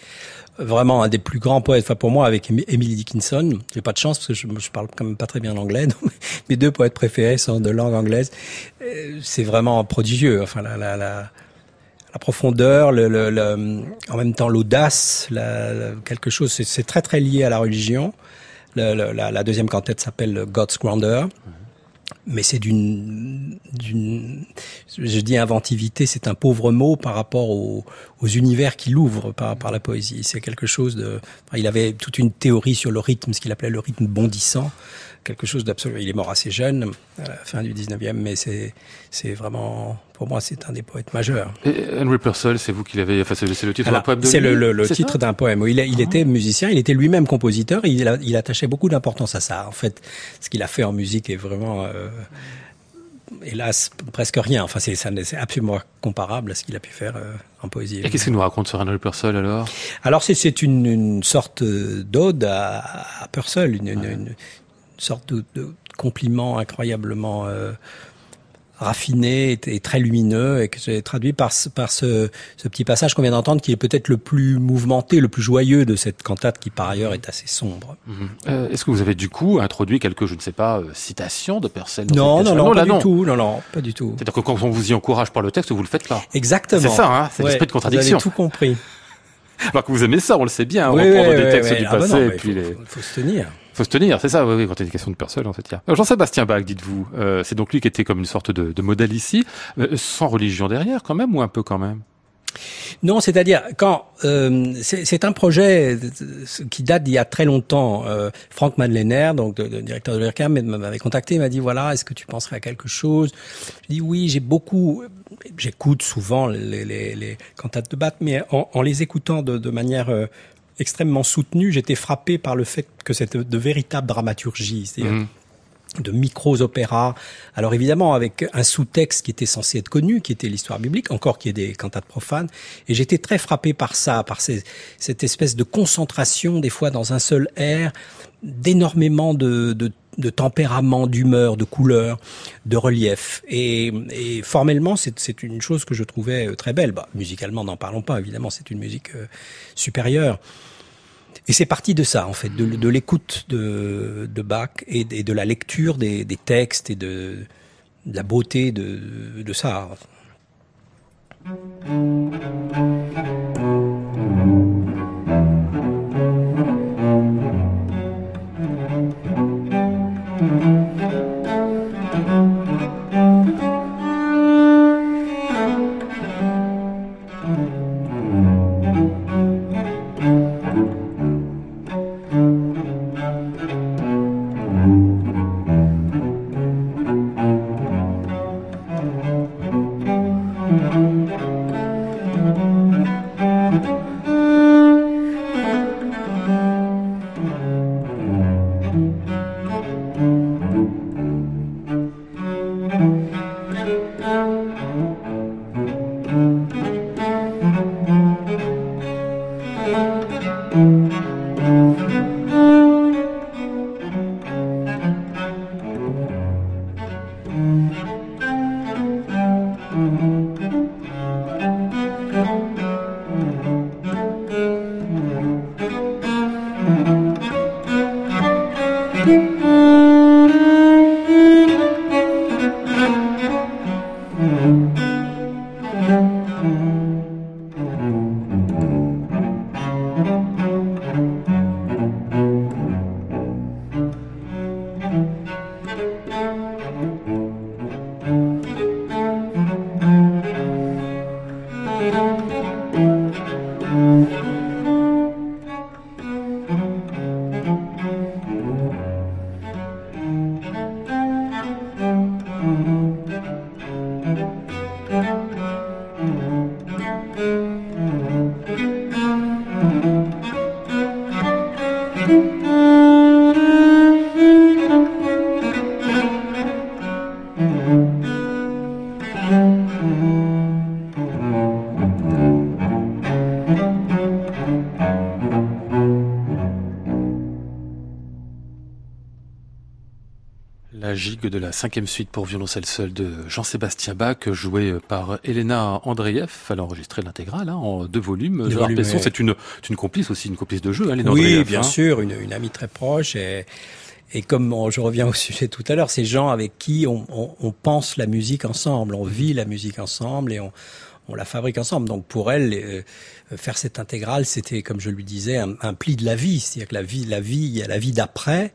vraiment un des plus grands poètes. Enfin, pour moi, avec Em- Emily Dickinson, j'ai pas de chance parce que je, je parle quand même pas très bien l'anglais. Mes deux poètes préférés sont de langue anglaise. Euh, C'est vraiment prodigieux. Enfin, la, profondeur, en même temps l'audace, la- la- quelque chose. c'est- très très lié à la religion. La, deuxième cantate s'appelle God's Grandeur mais c'est d'une, d'une, je dis inventivité, c'est un pauvre mot par rapport aux, univers qu'il ouvre par, la poésie. C'est quelque chose de, il avait toute une théorie sur le rythme, ce qu'il appelait le rythme bondissant, quelque chose d'absolu. Il est mort assez jeune, à la fin du 19e, mais c'est, c'est vraiment, pour moi, c'est un des poètes majeurs. Et Henry Purcell, c'est vous qui l'avez, enfin c'est le titre d'un poème de c'est le, le, le titre d'un poème. Il, a- il était musicien, il était lui-même compositeur, et il, a- il attachait beaucoup d'importance à ça. En fait, ce qu'il a fait en musique est vraiment, euh, hélas, presque rien. Enfin, c'est absolument comparable à ce qu'il a pu faire euh, en poésie. Et qu'est-ce qu'il nous raconte sur Henry Purcell alors? Alors c'est c'est une, une sorte d'ode à, à Purcell, une, une, une sorte de, de compliment incroyablement euh, raffiné et, et très lumineux et que j'ai traduit par, ce- par ce, ce petit passage qu'on vient d'entendre qui est peut-être le plus mouvementé, le plus joyeux de cette cantate qui par ailleurs est assez sombre. Mhm. Euh, Est-ce que vous avez du coup introduit quelques, je ne sais pas, euh, citations de dans Non, non, non, là, pas non. du tout, non, non, pas du tout. C'est-à-dire que quand on vous y encourage par le texte, vous le faites pas. Exactement. C'est ça, hein, c'est l'esprit de Vous contradiction. avez tout compris. Alors que vous aimez ça, on le sait bien, hein, Oui, reprendre oui, des oui, textes du Ah bah passé non, et puis faut, les... faut, faut se tenir. Faut se tenir, c'est ça, oui, oui, quand il y a de Purcell, en fait. Alors, Jean-Sébastien Bach, dites-vous, euh, c'est donc lui qui était comme une sorte de, de modèle ici, euh, sans religion derrière, quand même, ou un peu quand même? Non, c'est-à-dire quand euh, c'est un projet qui date d'il y a très longtemps. Euh, Franck Madeleiner, donc le directeur de l'IRCAM, m'avait contacté, m'a dit voilà, est-ce que tu penserais à quelque chose? Je dis oui, j'ai beaucoup, j'écoute souvent les, les, les cantates de Bach, mais en, en les écoutant de, de manière euh, extrêmement soutenue, j'étais frappé par le fait que c'était de véritable dramaturgie. C'est-à-dire Mhm. de micros-opéras. Alors évidemment, avec un sous-texte qui était censé être connu, qui était l'histoire biblique, encore qu'il y ait des cantates profanes. Et j'étais très frappé par ça, par ces- cette espèce de concentration, des fois dans un seul air, d'énormément de, de, tempérament, d'humeur, de couleur, de relief. Et, formellement, c'est une chose que je trouvais euh, très belle. Bah, musicalement, n'en parlons pas, évidemment, c'est une musique euh, supérieure. Et c'est parti de ça, en fait, de, de l'écoute de, de Bach et, de la lecture des, des textes et de, de la beauté de, de ça. De la cinquième suite pour violoncelle seul de Jean-Sébastien Bach, joué par Elena Andreev. Elle a enregistré l'intégrale hein, en deux volumes. Pesson, c'est une, une complice aussi, une complice de jeu, hein, Oui, bien hein. sûr, une, une, amie très proche. Et, et comme je reviens au sujet tout à l'heure, ces gens avec qui on, on, on, pense la musique ensemble, on vit la musique ensemble et on, on la fabrique ensemble. Donc pour elle, euh, faire cette intégrale, c'était, comme je lui disais, un, un pli de la vie. C'est-à-dire que la vie, la vie, il y a la vie d'après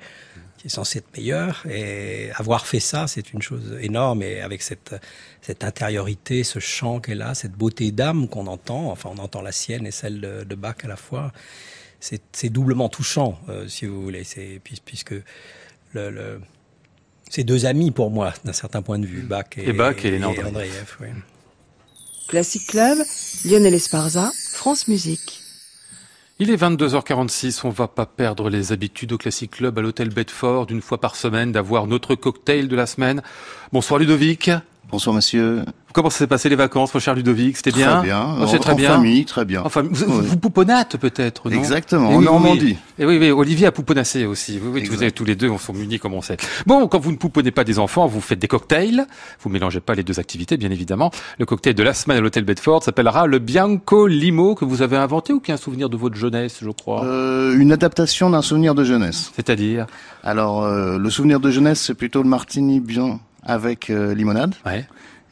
qui est censé être meilleur. Et avoir fait ça, c'est une chose énorme. Et avec cette, cette intériorité, ce chant qu'elle a, cette beauté d'âme qu'on entend, enfin on entend la sienne et celle de, de Bach à la fois, c'est doublement touchant, euh, si vous voulez. C'est puisque le, le c'est deux amis pour moi, d'un certain point de vue, Bach et, et, Bach et, et Andreev. Oui. Classic Club, Lionel Esparza, France Musique. Il est 22h46, on va pas perdre les habitudes au Classic Club à l'hôtel Bedford, une fois par semaine, d'avoir notre cocktail de la semaine. Bonsoir Ludovic. Bonsoir monsieur. Comment s'est passé les vacances, mon cher Ludovic? C'était bien Très bien? Oh, c'est très en bien. famille, très bien. Enfin, vous, oui. vous pouponnate peut-être, non? Exactement, en Normandie. Et oui, oui, Olivier a pouponassé aussi. Oui, oui, vous avez tous les deux, on sont munis comme on sait. Bon, quand vous ne pouponnez pas des enfants, vous faites des cocktails. Vous mélangez pas les deux activités, bien évidemment. Le cocktail de la semaine à l'hôtel Bedford s'appellera le Bianco Limo que vous avez inventé ou qui est un souvenir de votre jeunesse, je crois? Euh, Une adaptation d'un souvenir de jeunesse. C'est-à-dire? Alors, euh, le souvenir de jeunesse, c'est plutôt le martini bien avec euh, limonade.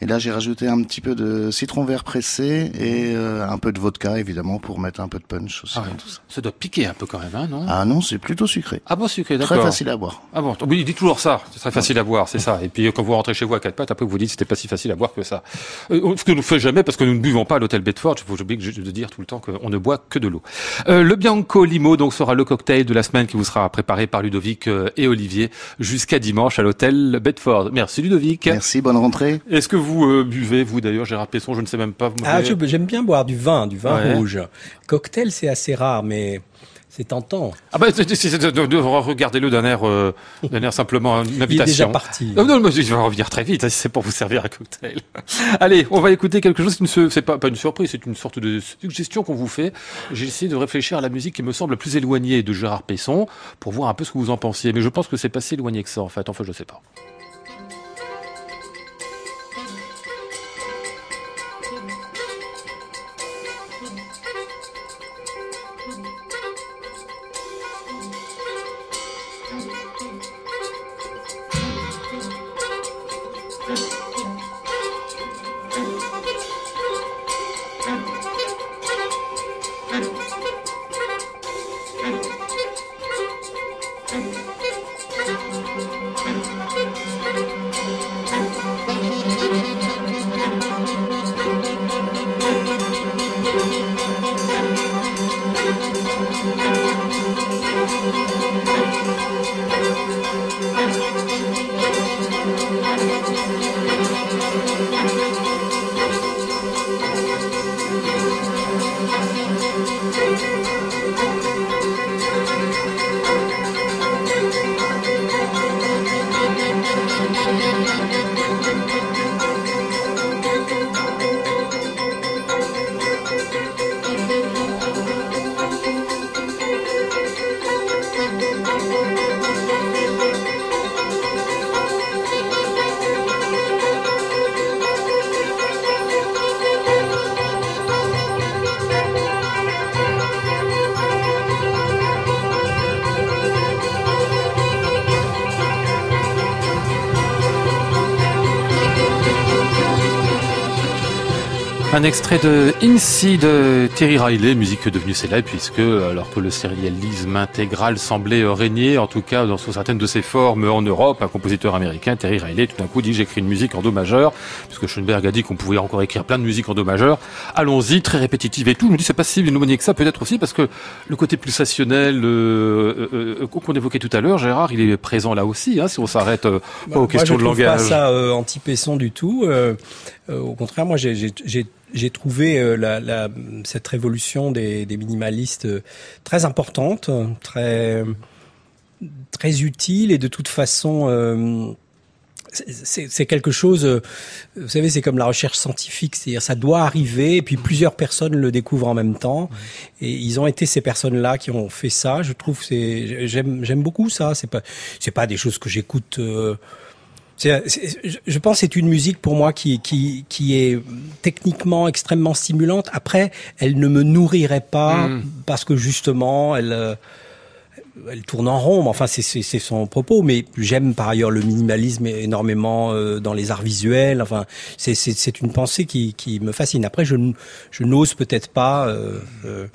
Et là, j'ai rajouté un petit peu de citron vert pressé et euh, un peu de vodka, évidemment, pour mettre un peu de punch aussi. Ah ouais. tout ça. ça. doit piquer un peu quand même, hein, non? Ah non, c'est plutôt sucré. Ah bon, sucré, d'accord. Très facile à boire. Ah bon, oui, il dit toujours ça. C'est très facile à boire, c'est ça. Et puis quand vous rentrez chez vous à quatre pattes, après vous vous dites c'était pas si facile à boire que ça. Euh, ce que nous ne fait jamais parce que nous ne buvons pas à l'hôtel Bedford. Je vous oublie de dire tout le temps qu'on ne boit que de l'eau. Euh, le Bianco Limo donc sera le cocktail de la semaine qui vous sera préparé par Ludovic euh, et Olivier jusqu'à dimanche à l'hôtel Bedford. Merci Ludovic. Merci, bonne rentrée. Est-ce que vous euh, buvez vous d'ailleurs, Gérard Pesson, je ne sais même pas. Vous ah, j'aime bien boire du vin, du vin ouais. rouge. Cocktail, c'est assez rare, mais c'est tentant. Ah bah, regardez-le d'un air, euh, d'un air simplement une invitation. Il est déjà parti. Non, non, mais je vais revenir très vite. C'est pour vous servir un cocktail. Allez, on va écouter quelque chose qui ne c'est pas, pas une surprise, c'est une sorte de suggestion qu'on vous fait. J'ai essayé de réfléchir à la musique qui me semble plus éloignée de Gérard Pesson pour voir un peu ce que vous en pensiez. Mais je pense que c'est pas si éloigné que ça, en fait. Enfin, je sais pas. Extrait de Incy de Terry Riley, musique devenue célèbre puisque alors que le sérialisme intégral semblait régner, en tout cas dans certaines de ses formes en Europe, un compositeur américain, Terry Riley, tout d'un coup dit j'écris une musique en do majeur, puisque Schoenberg a dit qu'on pouvait encore écrire plein de musique en do majeur. Allons-y, très répétitive et tout. Je me dis c'est pas si éloigné que ça, peut-être aussi parce que le côté pulsationnel euh, euh, qu'on évoquait tout à l'heure, Gérard, il est présent là aussi. Hein, si on s'arrête euh, bah, pas aux questions je de langage. Pas ça euh, anti-Pesson du tout. Euh, au contraire, moi j'ai trouvé euh, la, la, cette révolution des, des minimalistes euh, très importante, très très utile et de toute façon, c'est quelque chose, vous savez, c'est comme la recherche scientifique, c'est-à-dire ça doit arriver, et puis plusieurs personnes le découvrent en même temps, et ils ont été ces personnes-là qui ont fait ça. Je trouve, c'est, j'aime, j'aime beaucoup ça. C'est pas, c'est pas des choses que j'écoute. Euh, je pense c'est une musique pour moi qui, qui, qui est techniquement extrêmement stimulante. Après, elle ne me nourrirait pas mm. parce que justement, elle euh, elle tourne en rond. Enfin, c'est son propos. Mais j'aime par ailleurs le minimalisme énormément euh, dans les arts visuels. Enfin, c'est une pensée qui, qui me fascine. Après, je, je n'ose peut-être pas. Euh, euh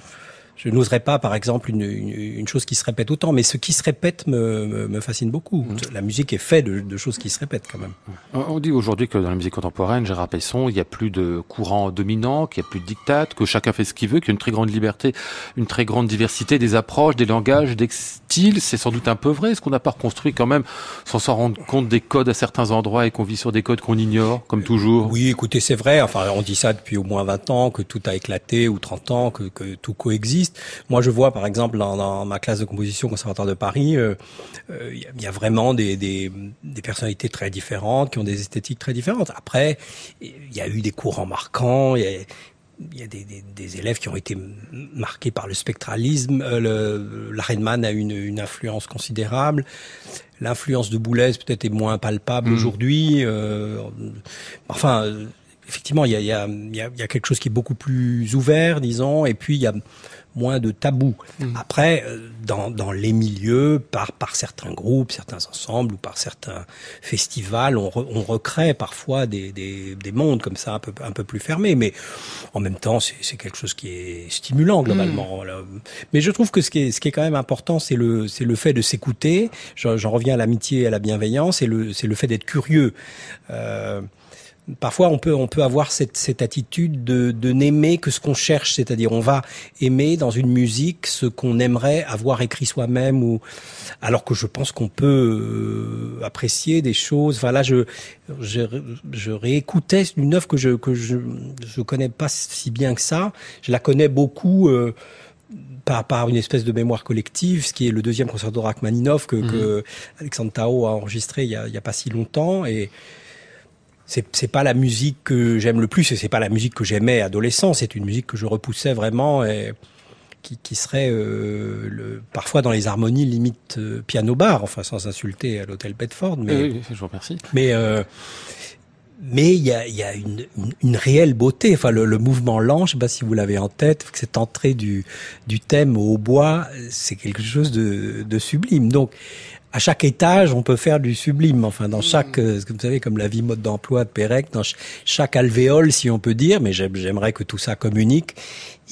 je n'oserais pas, par exemple, une, une, chose qui se répète autant, mais ce qui se répète me, me, fascine beaucoup. Mm. La musique est faite de, de, choses qui se répètent quand même. On dit aujourd'hui que dans la musique contemporaine, Gérard Pesson, il n'y a plus de courant dominant, qu'il n'y a plus de dictat, que chacun fait ce qu'il veut, qu'il y a une très grande liberté, une très grande diversité des approches, des langages, des styles. C'est sans doute un peu vrai. Est-ce qu'on n'a pas reconstruit quand même, sans s'en rendre compte, des codes à certains endroits et qu'on vit sur des codes qu'on ignore, comme toujours? Oui, écoutez, c'est vrai. Enfin, on dit ça depuis au moins 20 ans, que tout a éclaté, ou 30 ans, que, que tout coexiste. Moi, je vois par exemple dans, ma classe de composition au Conservatoire de Paris, il euh, euh, y, a vraiment des, des, des, personnalités très différentes qui ont des esthétiques très différentes. Après, il y a eu des courants marquants. Il y a, il y a des, des, des, élèves qui ont été marqués par le spectralisme. Euh, L'Arenman a une, une influence considérable. L'influence de Boulez peut-être est moins palpable mmh. aujourd'hui. Euh, enfin, effectivement, il y a, il y, a, il y a quelque chose qui est beaucoup plus ouvert, disons. Et puis, il y a moins de tabous. Mmh. Après, euh, dans, dans les milieux, par, par certains groupes, certains ensembles ou par certains festivals, on, on recrée parfois des, des, des, mondes comme ça un peu, un peu plus fermés. Mais en même temps, c'est quelque chose qui est stimulant mmh. globalement. Mais je trouve que ce qui est, ce qui est quand même important, c'est le, c'est le fait de s'écouter. J'en reviens à l'amitié et à la bienveillance, et le, c'est le fait d'être curieux. Euh, Parfois, on peut, on peut avoir cette, cette attitude de, de n'aimer que ce qu'on cherche, c'est-à-dire on va aimer dans une musique ce qu'on aimerait avoir écrit soi-même, ou alors que je pense qu'on peut euh, apprécier des choses. Enfin là, je, je, je réécoutais une œuvre que je que je je connais pas si bien que ça. Je la connais beaucoup. Euh, par, par une espèce de mémoire collective, ce qui est le deuxième concert de Rachmaninov que, que mmh. Alexandre Tao a enregistré il y a, il y a pas si longtemps et c'est pas la musique que j'aime le plus et c'est pas la musique que j'aimais adolescent. C'est une musique que je repoussais vraiment et qui, qui serait euh, le, parfois dans les harmonies limite euh, piano bar, enfin sans insulter à l'hôtel Bedford. Mais oui, je vous remercie. Mais euh, mais il y a, y a une, une, une, réelle beauté. Enfin, le, le, mouvement lent, je sais pas si vous l'avez en tête, cette entrée du, du thème au bois, c'est quelque chose de, de sublime. Donc, à chaque étage, on peut faire du sublime. Enfin, dans chaque, euh, vous savez, comme la vie mode d'emploi de Pérec, dans chaque alvéole, si on peut dire, mais j'aimerais que tout ça communique,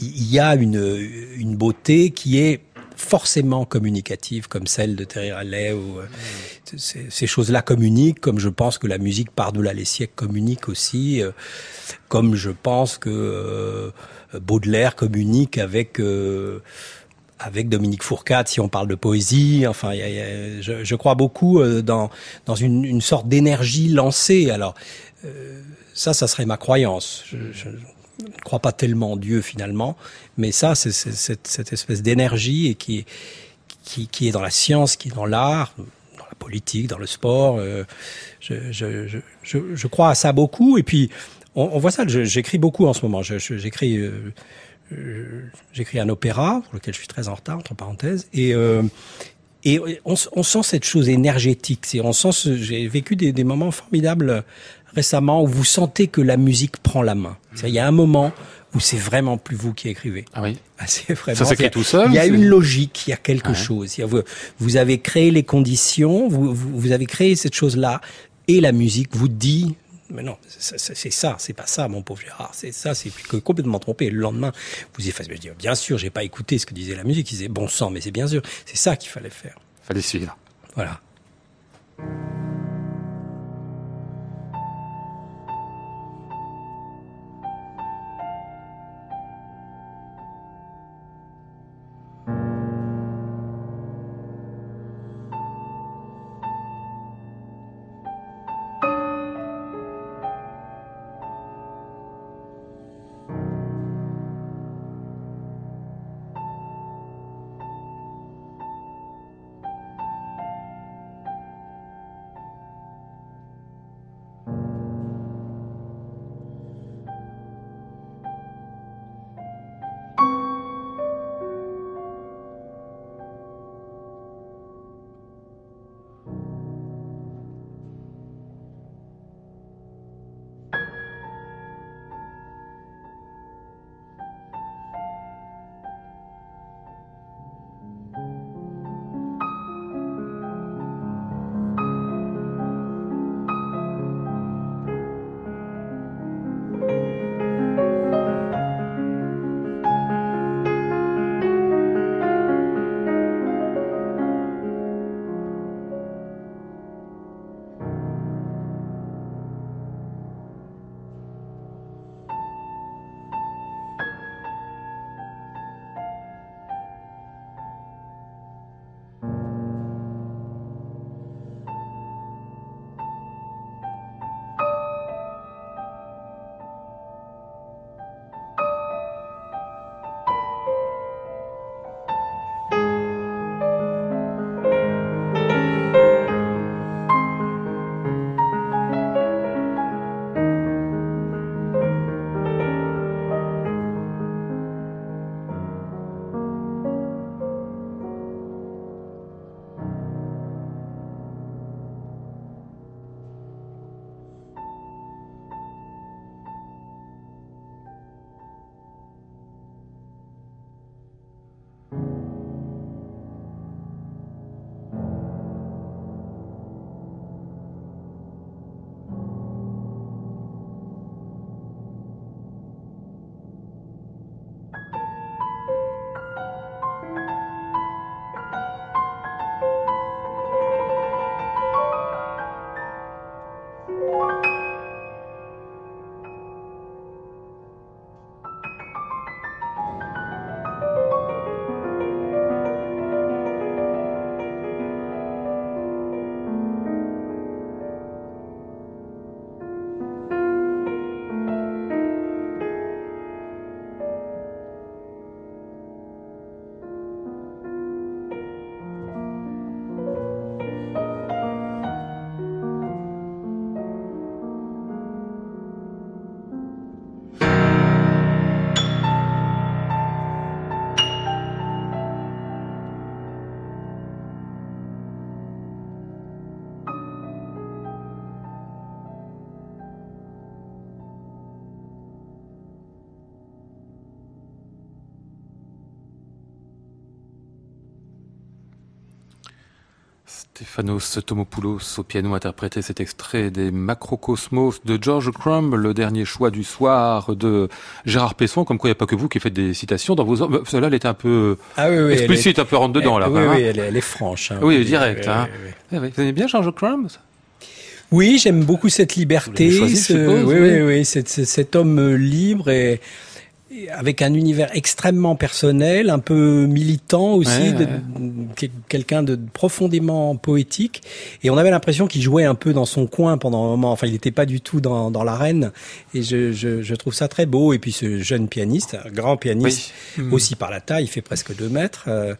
il y a une, une beauté qui est forcément communicative, comme celle de Terry Riley, ou euh, ces, choses-là communiquent, comme je pense que la musique par-delà les siècles communique aussi, euh, comme je pense que Baudelaire communique avec avec Dominique Fourcade, si on parle de poésie. Enfin, je, crois beaucoup euh, dans, dans une, sorte d'énergie lancée. Alors, euh, ça, ça serait ma croyance. Je, ne crois pas tellement en Dieu finalement, mais ça, c'est cette, espèce d'énergie et qui, qui, est dans la science, qui est dans l'art, dans la politique, dans le sport. Euh, je, crois à ça beaucoup. Et puis, on, voit ça. J'écris beaucoup en ce moment. J'écris. J'écris un opéra pour lequel je suis très en retard entre parenthèses et euh, et on, on, sent cette chose énergétique. C'est on sent j'ai vécu des, des, moments formidables récemment où vous sentez que la musique prend la main. Il y a un moment où c'est vraiment plus vous qui écrivez. Ah oui. Ah, c'est vraiment. Ça s'écrit tout seul. Il y a une logique, il y a quelque ouais. chose. Il y a, vous, vous, avez créé les conditions, vous, vous, vous avez créé cette chose-là, et la musique vous dit mais non, c'est ça, c'est pas ça, mon pauvre Gérard, c'est ça, c'est complètement trompé. Le lendemain, vous effacez, je dis, bien sûr, j'ai pas écouté ce que disait la musique, il disait bon sang, mais c'est bien sûr, c'est ça qu'il fallait faire. Fallait suivre. Voilà. Stéphanos Tomopoulos au piano interprété cet extrait des Macrocosmos de George Crumb, le dernier choix du soir de Gérard Pesson, comme quoi il n'y a pas que vous qui faites des citations dans vos... œuvres. Celle-là, elle est un peu ah, oui, oui, explicite, un peu rentre dedans, là. Oui, hein. oui, elle, est, elle, est franche. Hein. Oui, direct. Hein. Vous aimez bien George Crumb Oui, j'aime beaucoup cette liberté. Choisi, ce, suppose, oui, oui, oui, oui, cet, cet homme libre et avec un univers extrêmement personnel, un peu militant aussi, Ouais, de- ouais. quelqu'un de profondément poétique. Et on avait l'impression qu'il jouait un peu dans son coin pendant un moment. Enfin, il n'était pas du tout dans, dans l'arène. Et je, je, je trouve ça très beau. Et puis ce jeune pianiste, un grand pianiste, Oui. Aussi par la taille, il fait presque deux mètres, euh,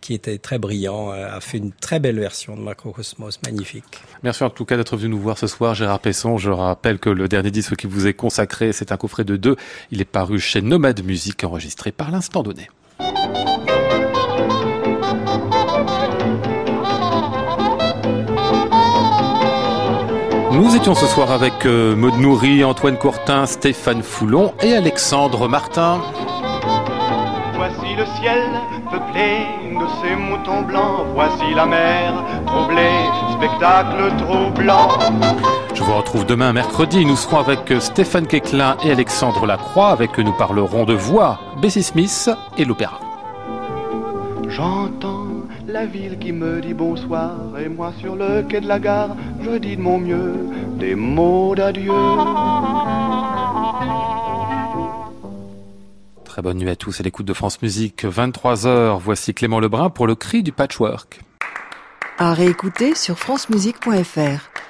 qui était très brillant, euh, a fait une très belle version de Macrocosmos, magnifique. Merci en tout cas d'être venu nous voir ce soir, Gérard Pesson. Je rappelle que le dernier disque qui vous est consacré, c'est un coffret de deux. Il est paru chez Nomade Musique, enregistré par l'instant donné. Nous étions ce soir avec euh, Maud Nourri, Antoine Courtin, Stéphane Foulon et Alexandre Martin. Voici le ciel peuplé de ces moutons blancs. Voici la mer troublée, spectacle troublant. Je vous retrouve demain mercredi. Nous serons avec euh, Stéphane Quéclin et Alexandre Lacroix. Avec eux, nous parlerons de voix, Bessie Smith et l'opéra. J'entends la ville qui me dit bonsoir et moi sur le quai de la gare, je dis de mon mieux des mots d'adieu. Très bonne nuit à tous à l'écoute de France Musique. 23h, voici Clément Lebrun pour le cri du patchwork. À réécouter sur francemusique.fr.